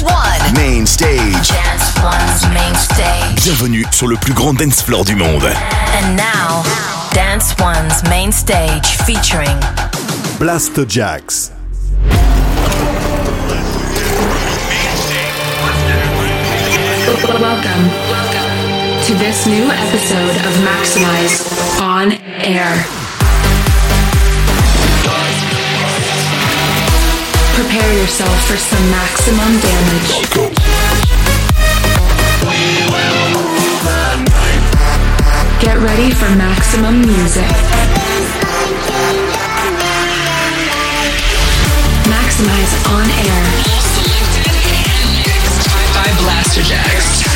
Dance One. Main stage. Dance One's main stage. Bienvenue sur le plus grand dance floor du monde. And now, Dance One's main stage featuring Blasterjaxx. Welcome to this new episode of Maximize on Air. Prepare yourself for some maximum damage. Get ready for maximum music. Maximize on air. by Blasterjaxx.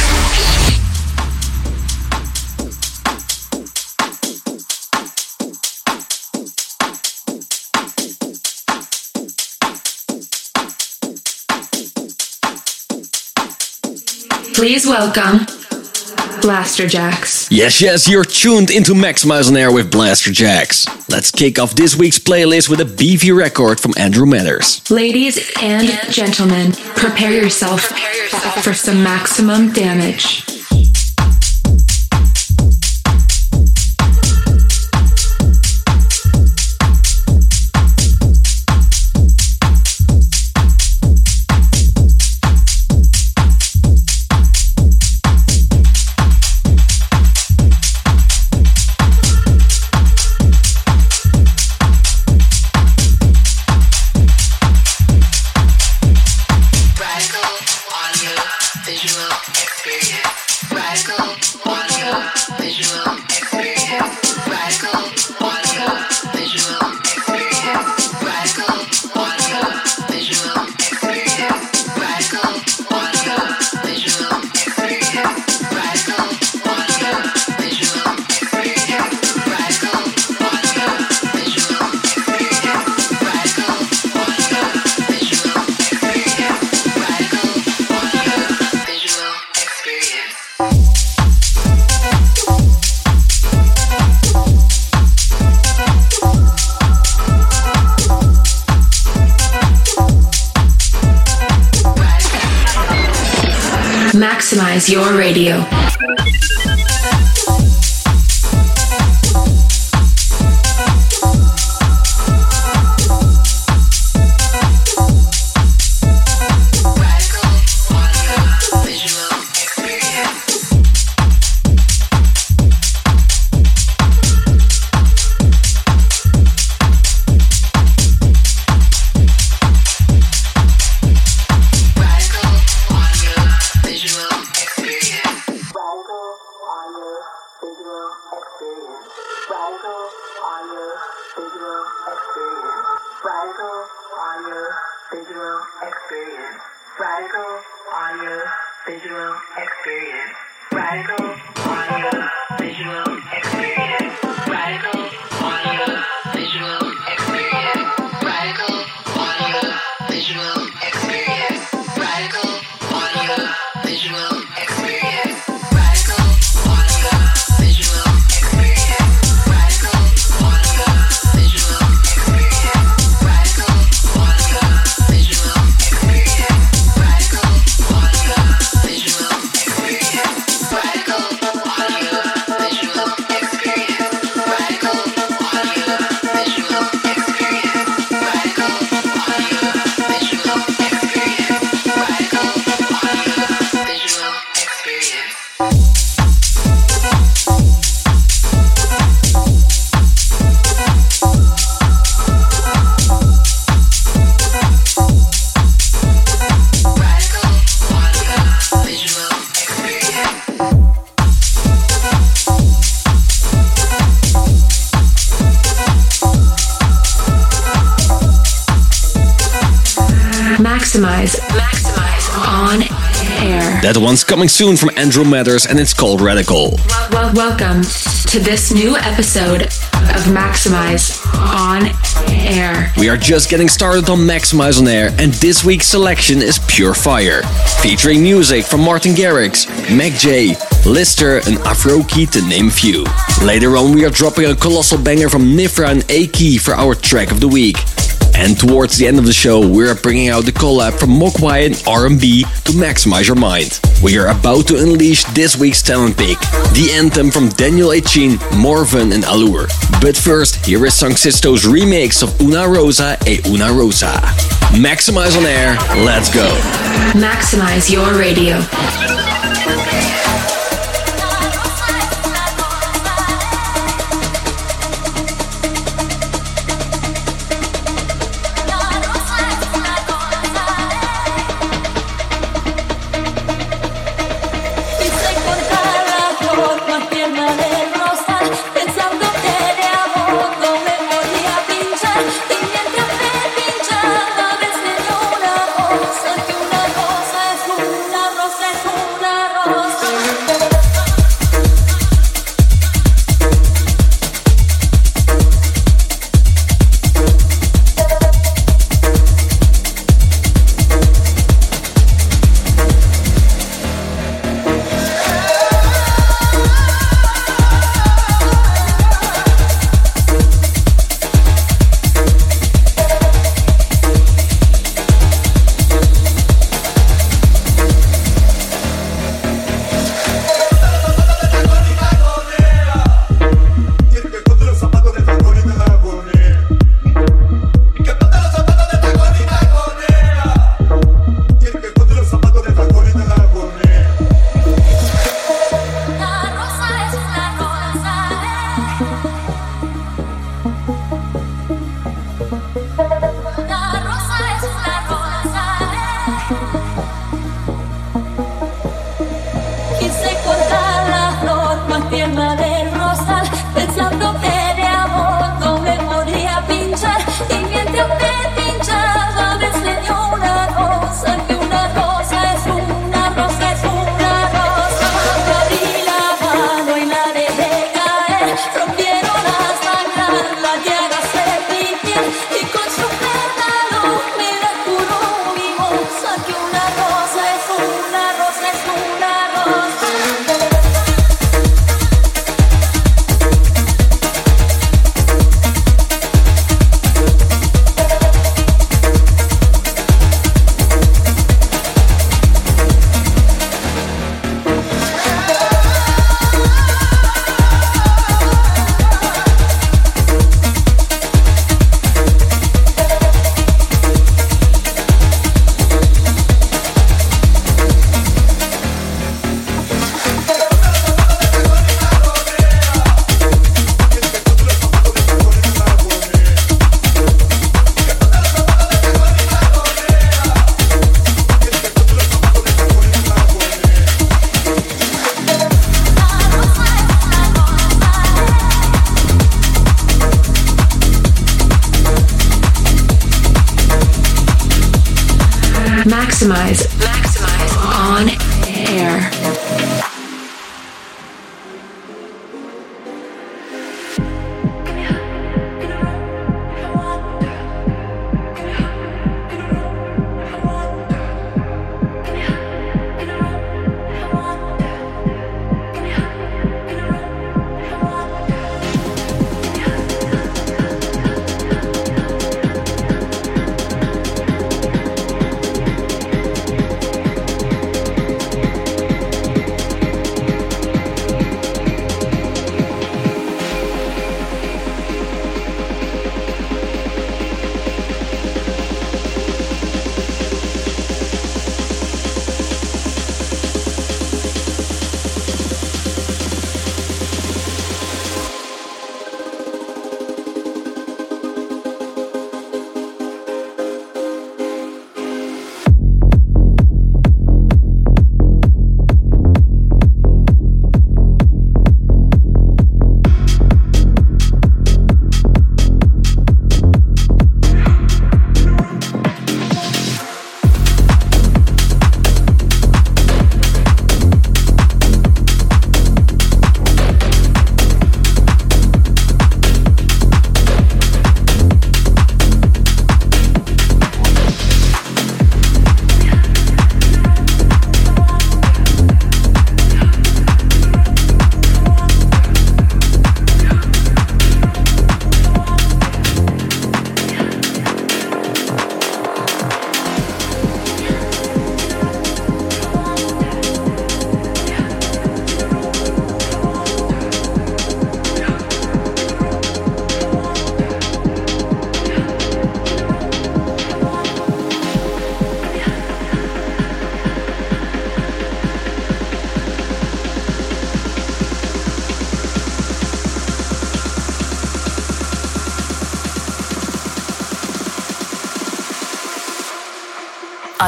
Please welcome Blasterjaxx. Yes, yes, you're tuned into Maximize on Air with Blasterjaxx. Let's kick off this week's playlist with a beefy record from Andrew Matters. Ladies and gentlemen, prepare yourself for some maximum damage. Maximize your radio. Coming soon from Andrew Matters and it's called Radical. Well, welcome to this new episode of Maximize on air. We are just getting started on Maximize on Air, and this week's selection is Pure Fire, featuring music from Martin Garrix, MAKJ, Lister, and Afroki to name a few. Later on, we are dropping a colossal banger from Nifra and A-Key for our track of the week. And towards the end of the show, we're bringing out the collab from Mogwai and R&B to maximize your mind. We are about to unleash this week's talent pick, the anthem from Daniel Echin, Morven and Allure. But first, here is Song Sisto's remix of Una Rosa e Una Rosa. Maximize on air, let's go. Maximize your radio.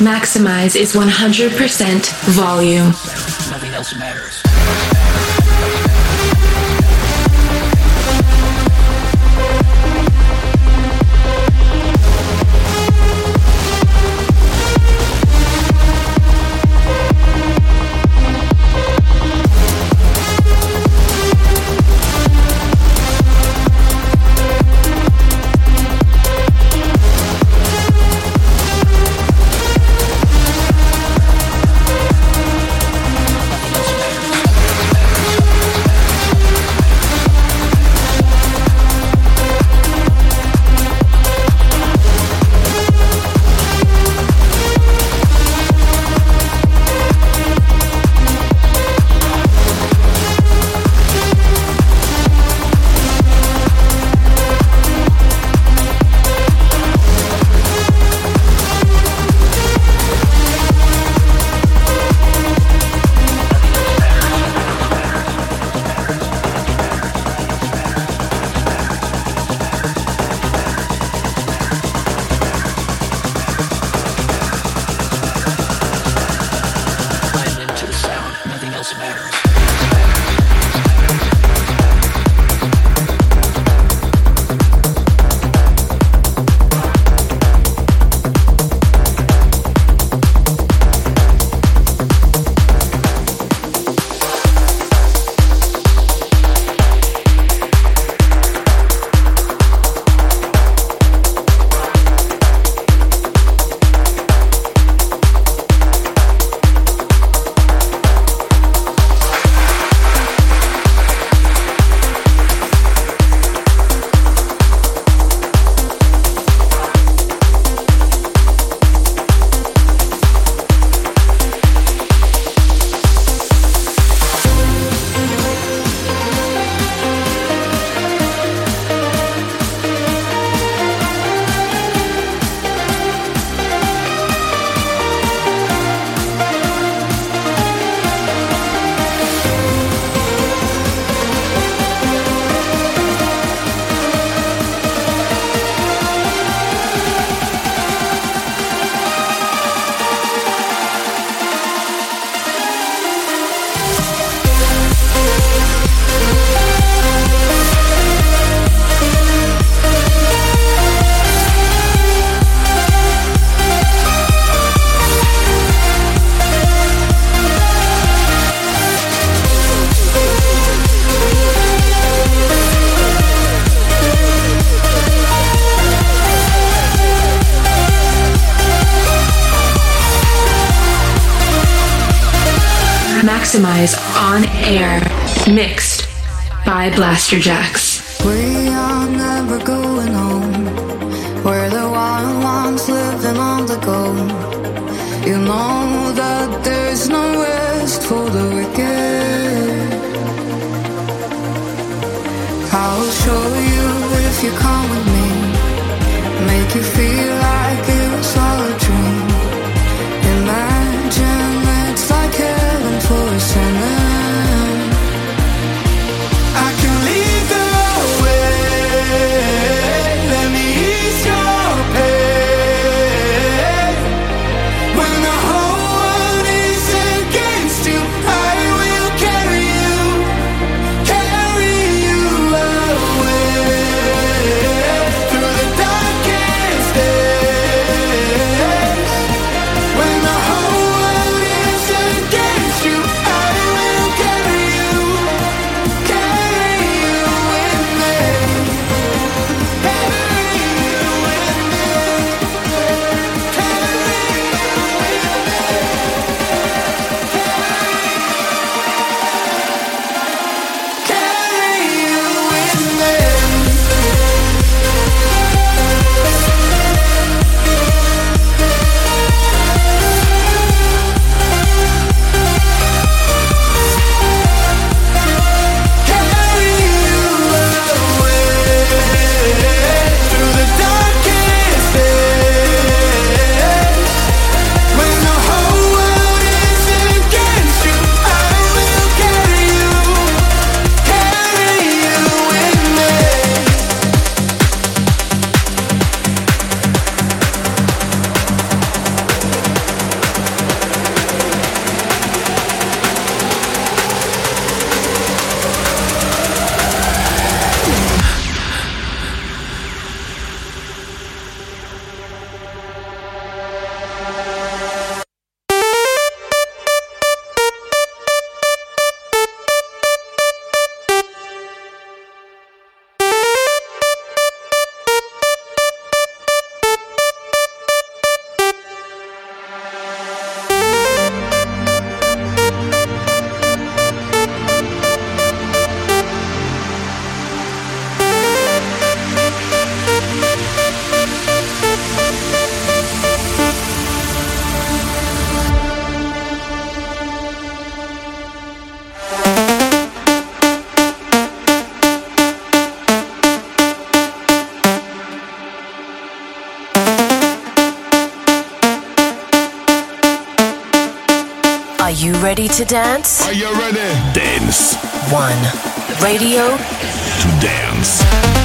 Maximize is 100% volume. Maximize on air, mixed by Blasterjaxx. We are never going home. We're the wild ones living on the go. You know that there's no rest for the wicked. I'll show you if you come with me. dance? Are you ready? Dance. One. Radio. To dance.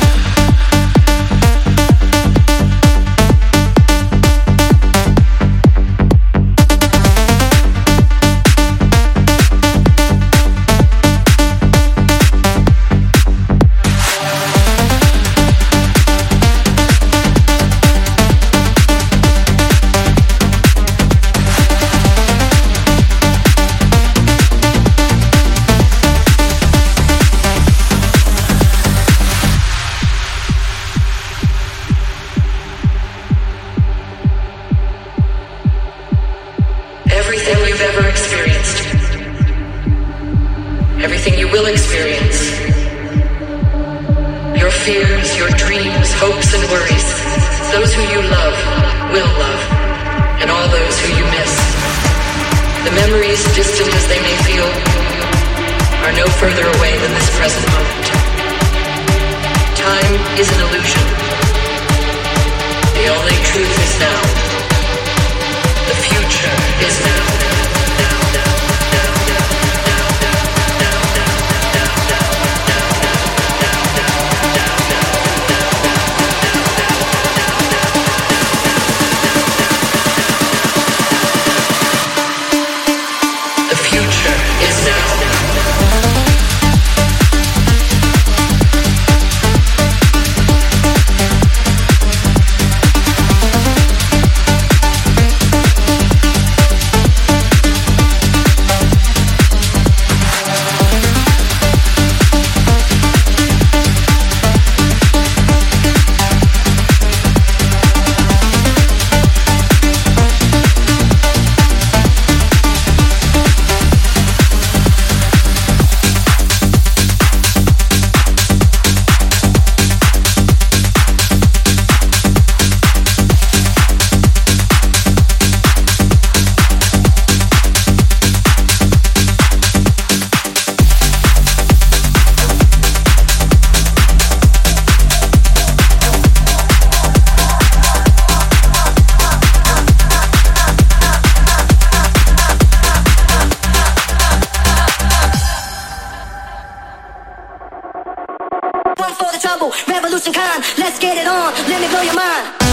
let's get it on. Let me blow your mind.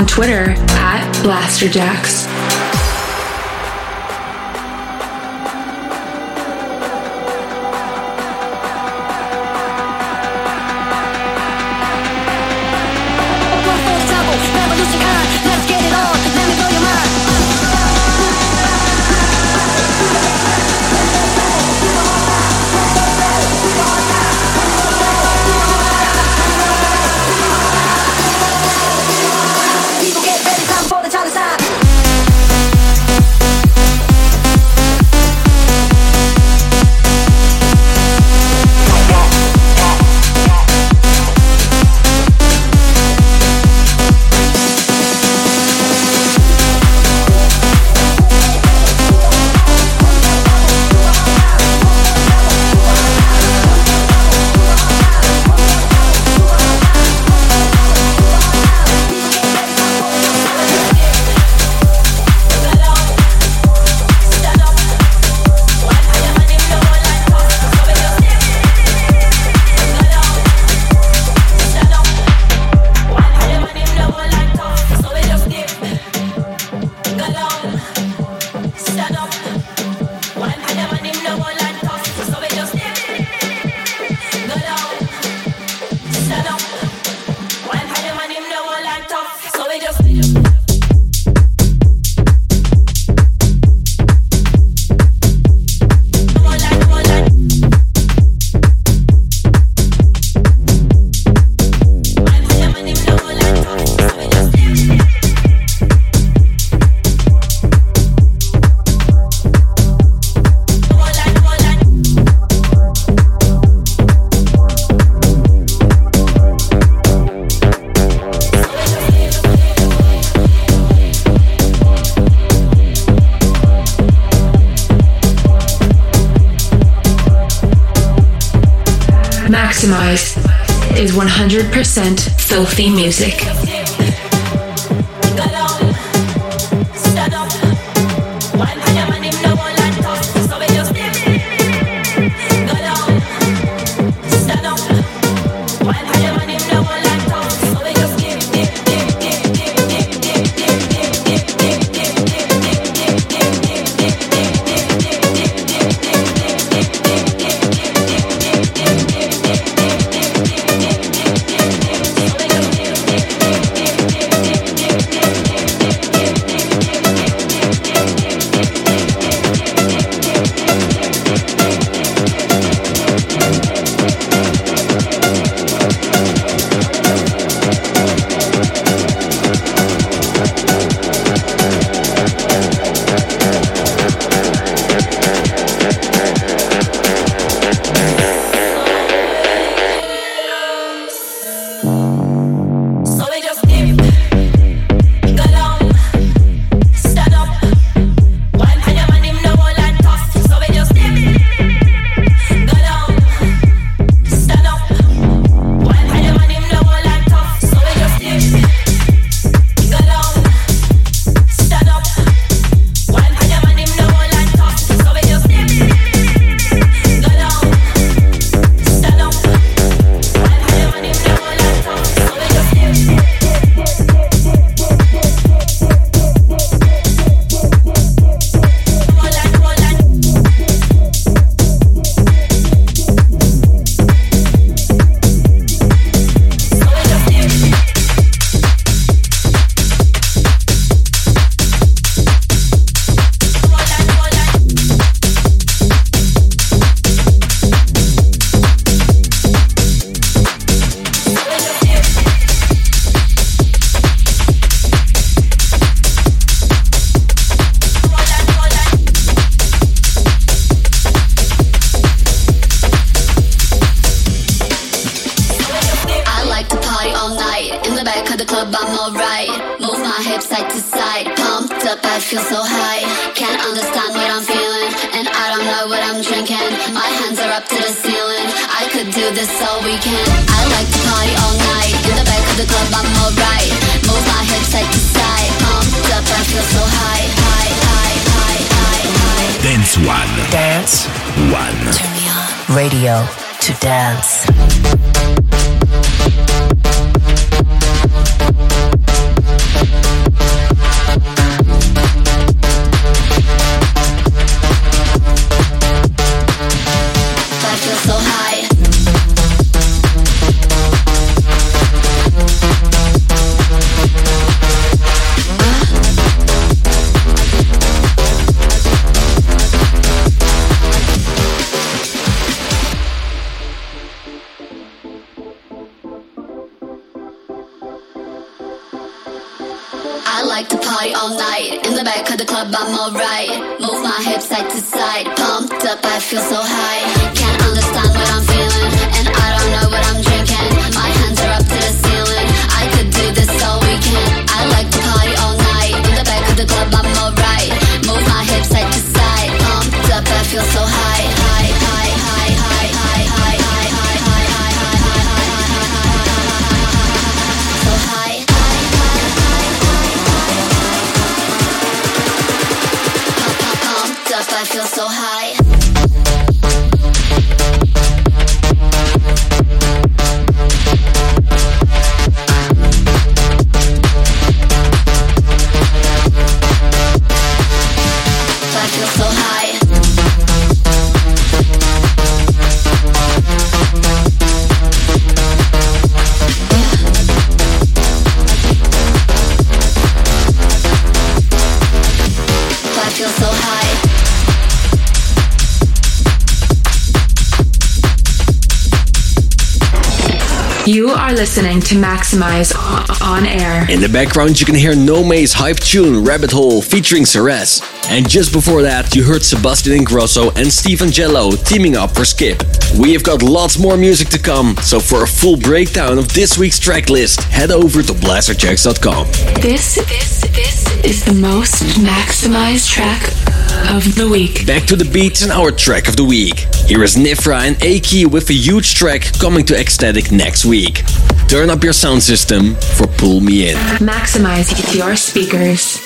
on Twitter at Blasterjack Maximize is 100% filthy music. Are listening to Maximize on air. In the background, you can hear No May's hype tune Rabbit Hole featuring Ceres. And just before that, you heard Sebastian Ingrosso and Steve Angello teaming up for Skip. We have got lots more music to come, so for a full breakdown of this week's track list, head over to blasterjaxx.com. This, this, this is the most maximized track of the week. Back to the beats and our track of the week. Here is Nifra and Aki with a huge track coming to Ecstatic next week. Turn up your sound system for Pull Me In. Maximize your speakers.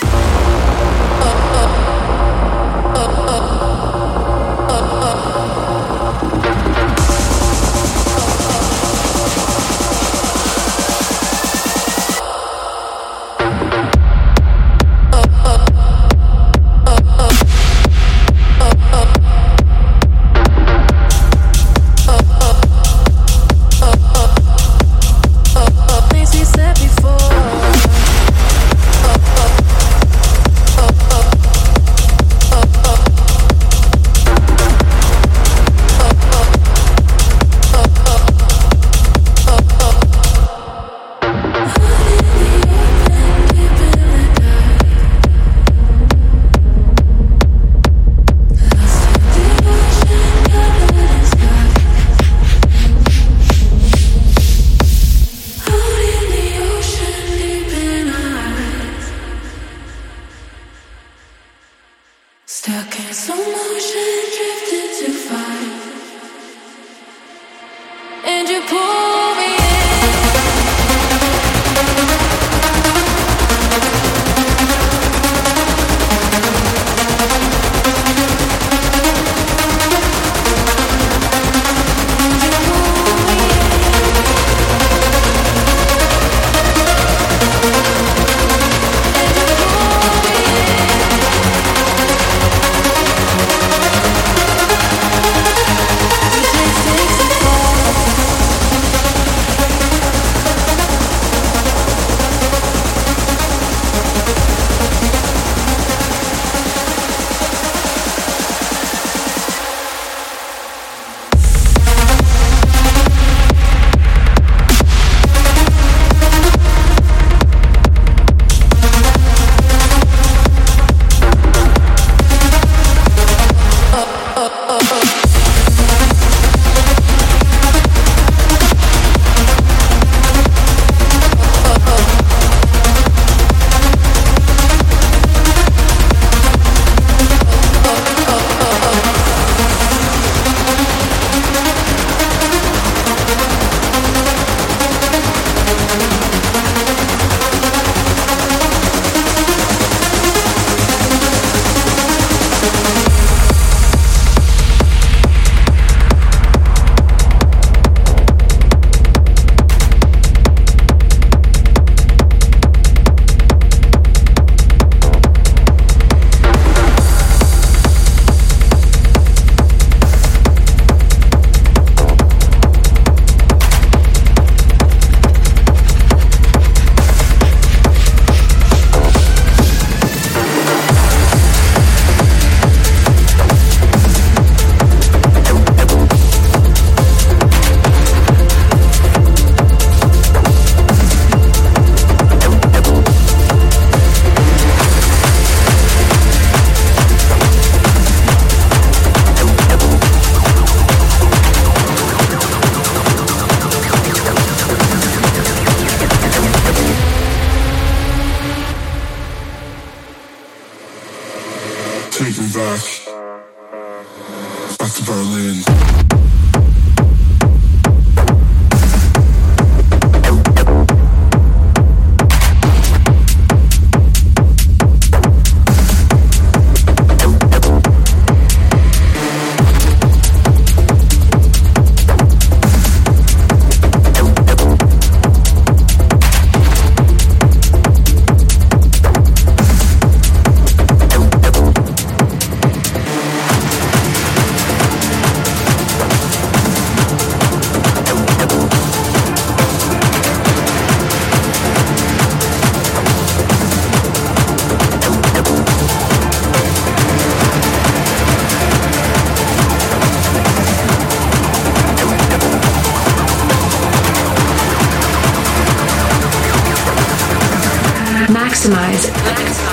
Maximize.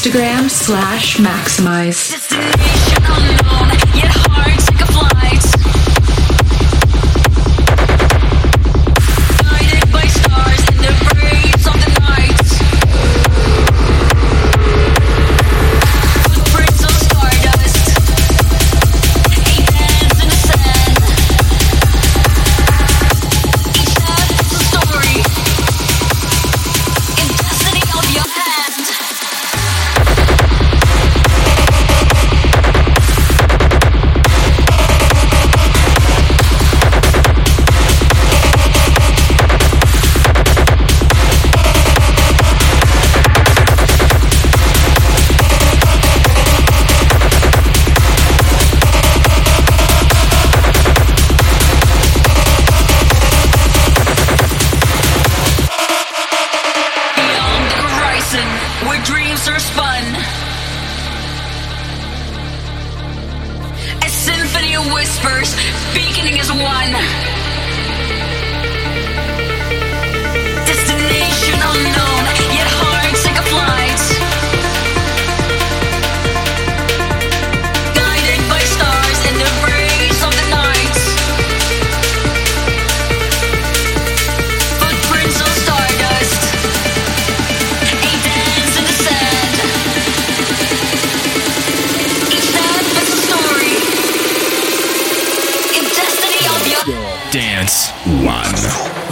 Instagram slash Maximize.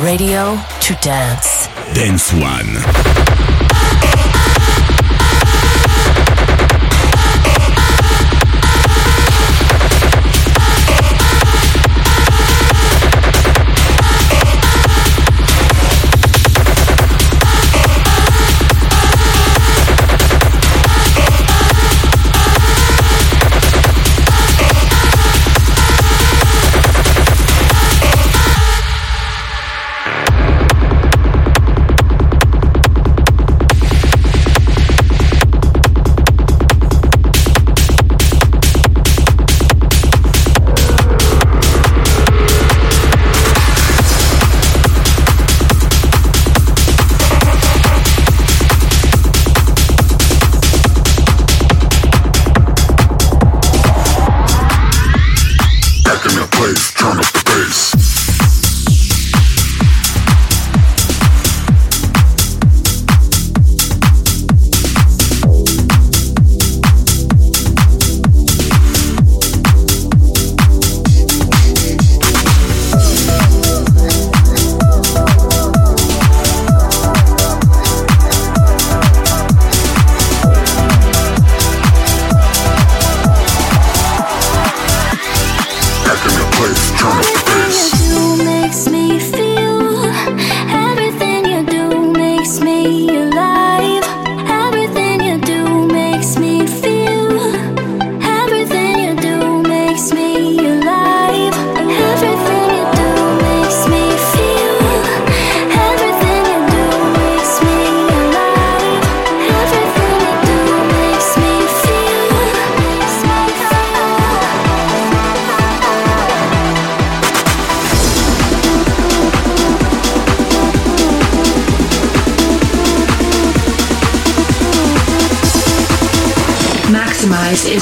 Radio to dance. Dance One.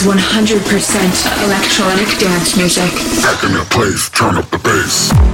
100% electronic dance music. Back in that place, turn up the bass.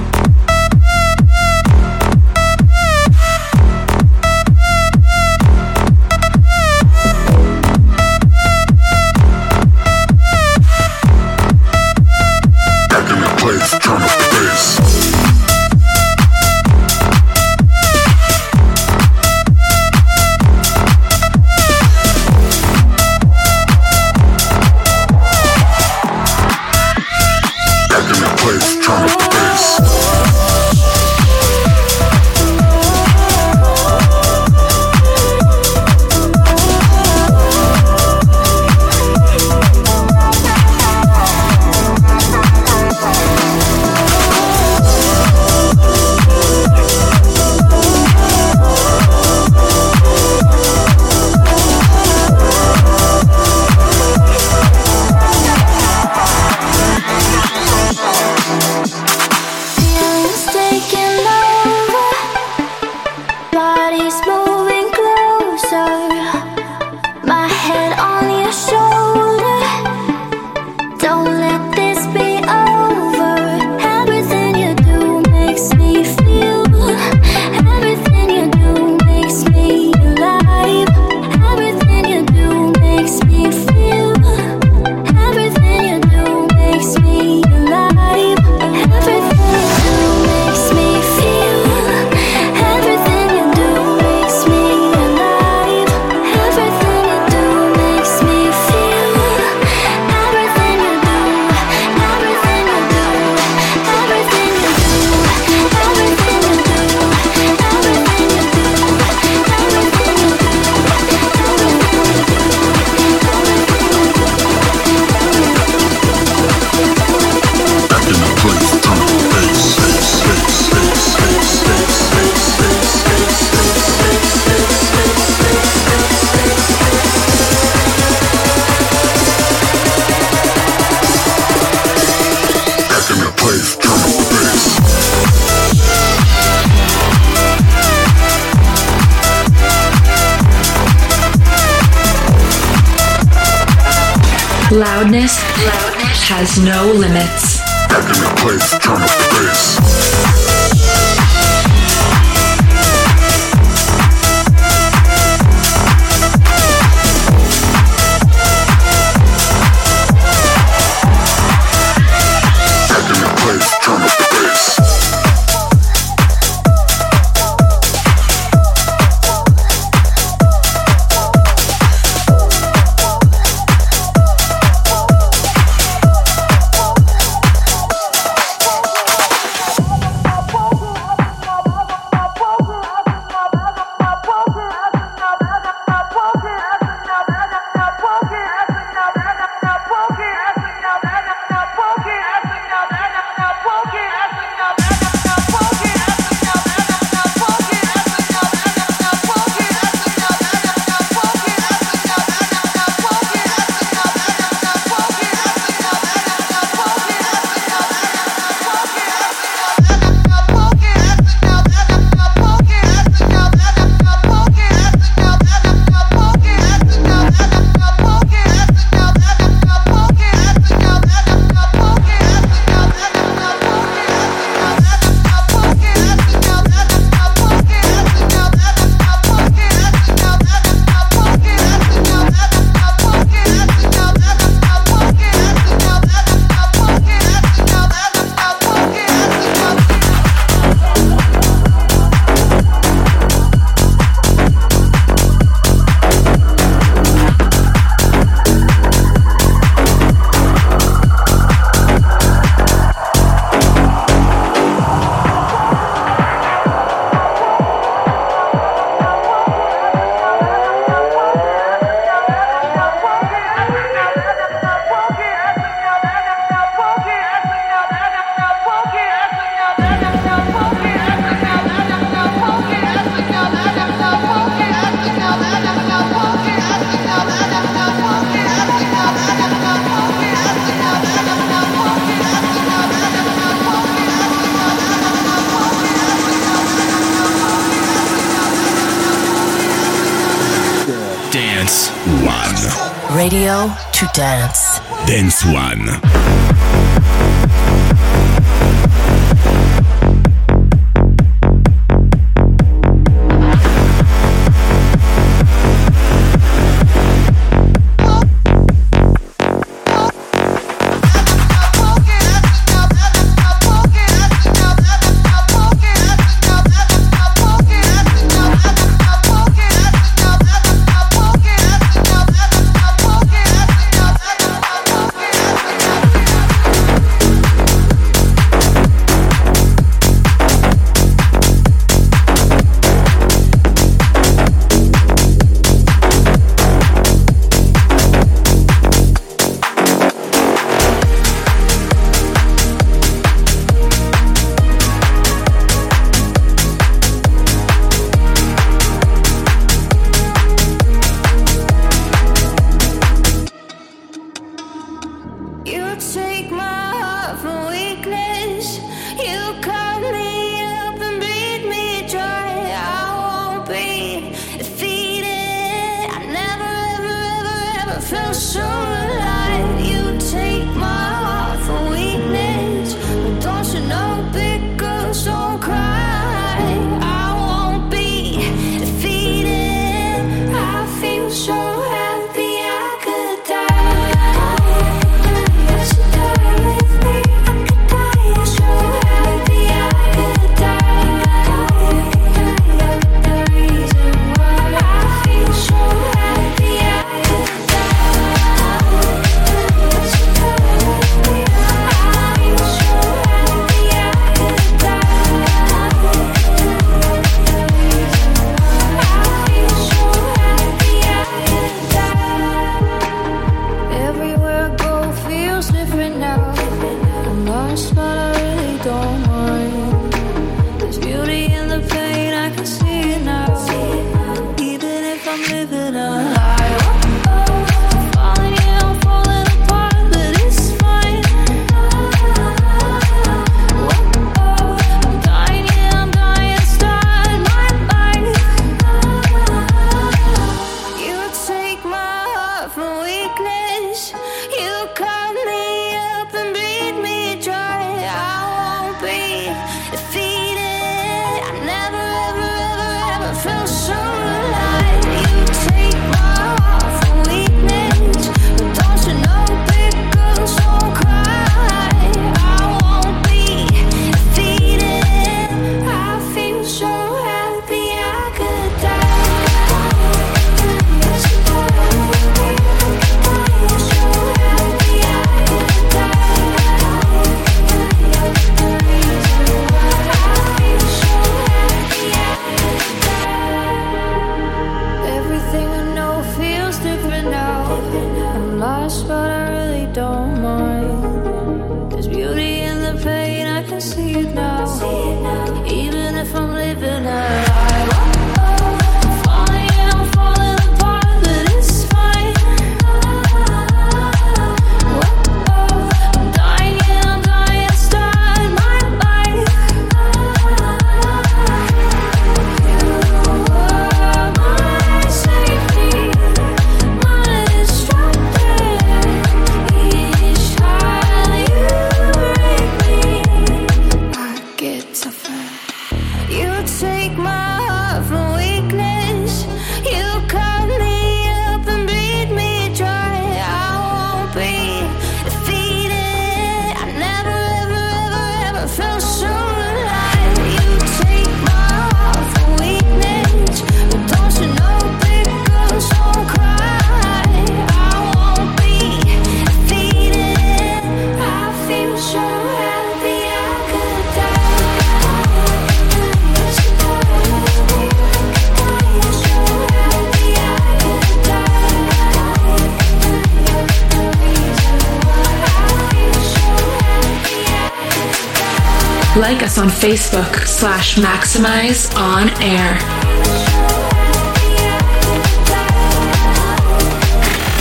On Facebook slash Maximize On Air.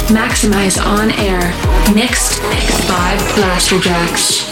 Maximize On Air. Mixed by Blasterjaxx.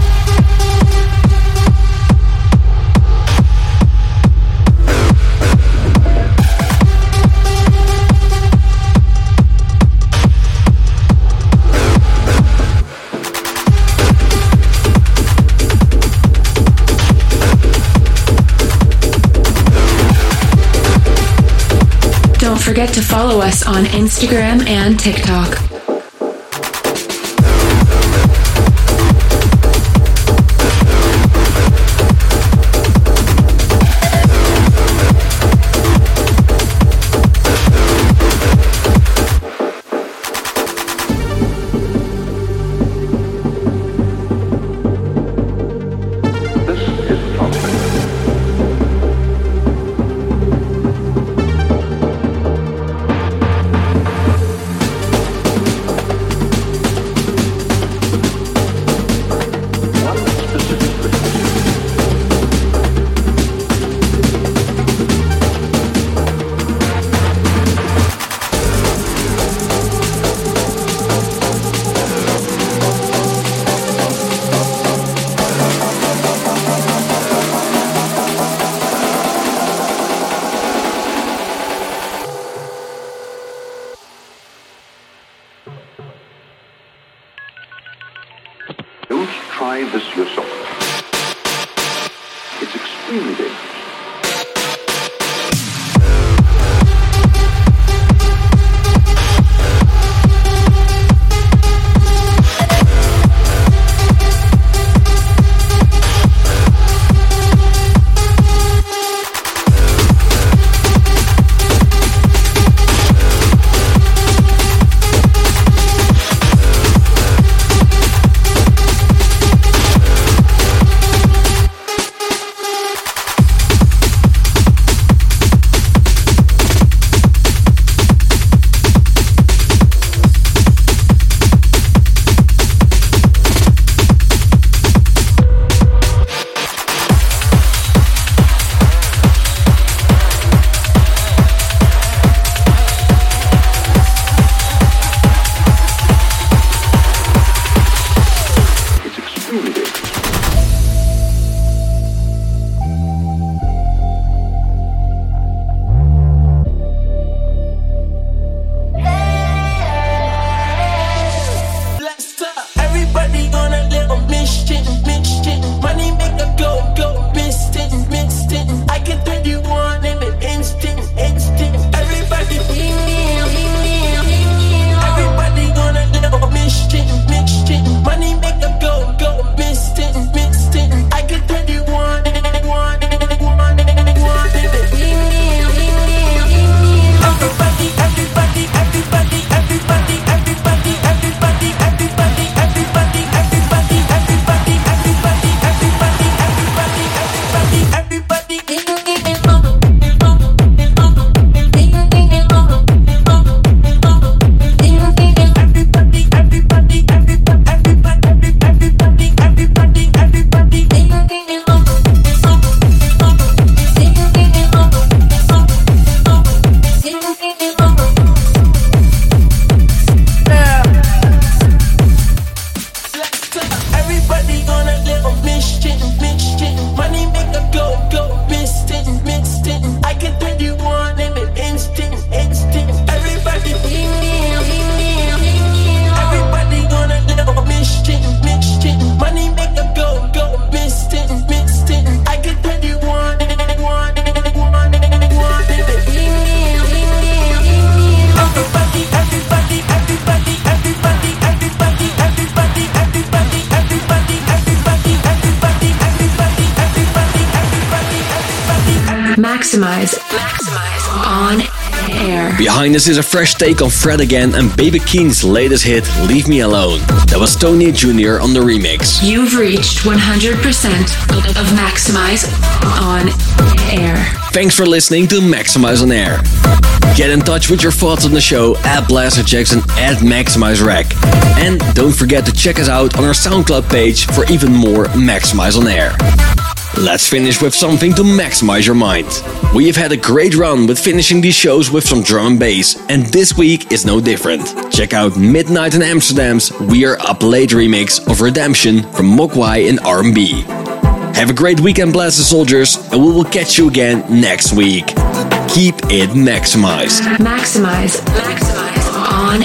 Forget to follow us on Instagram and TikTok. Maximize. Maximize. On air. Behind us is a fresh take on Fred again and Baby Keem's latest hit, Leave Me Alone. That was Tony Jr. on the remix. You've reached 100% of Maximize on air. Thanks for listening to Maximize on Air. Get in touch with your thoughts on the show at Blaster Jackson at Maximize Rec. And don't forget to check us out on our SoundCloud page for even more Maximize on Air. Let's finish with something to maximize your mind. We have had a great run with finishing these shows with some drum and bass, and this week is no different. Check out Midnight in Amsterdam's We Are Up Late remix of Redemption from Mogwai and R&B. Have a great weekend, Blaster Soldiers, and we will catch you again next week. Keep it maximized. Maximize. Maximize. On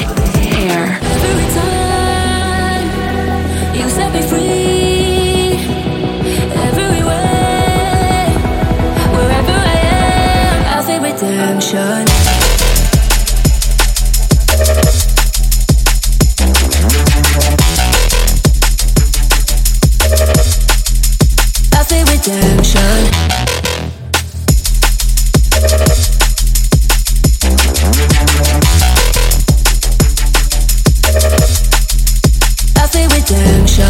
air. Say redemption.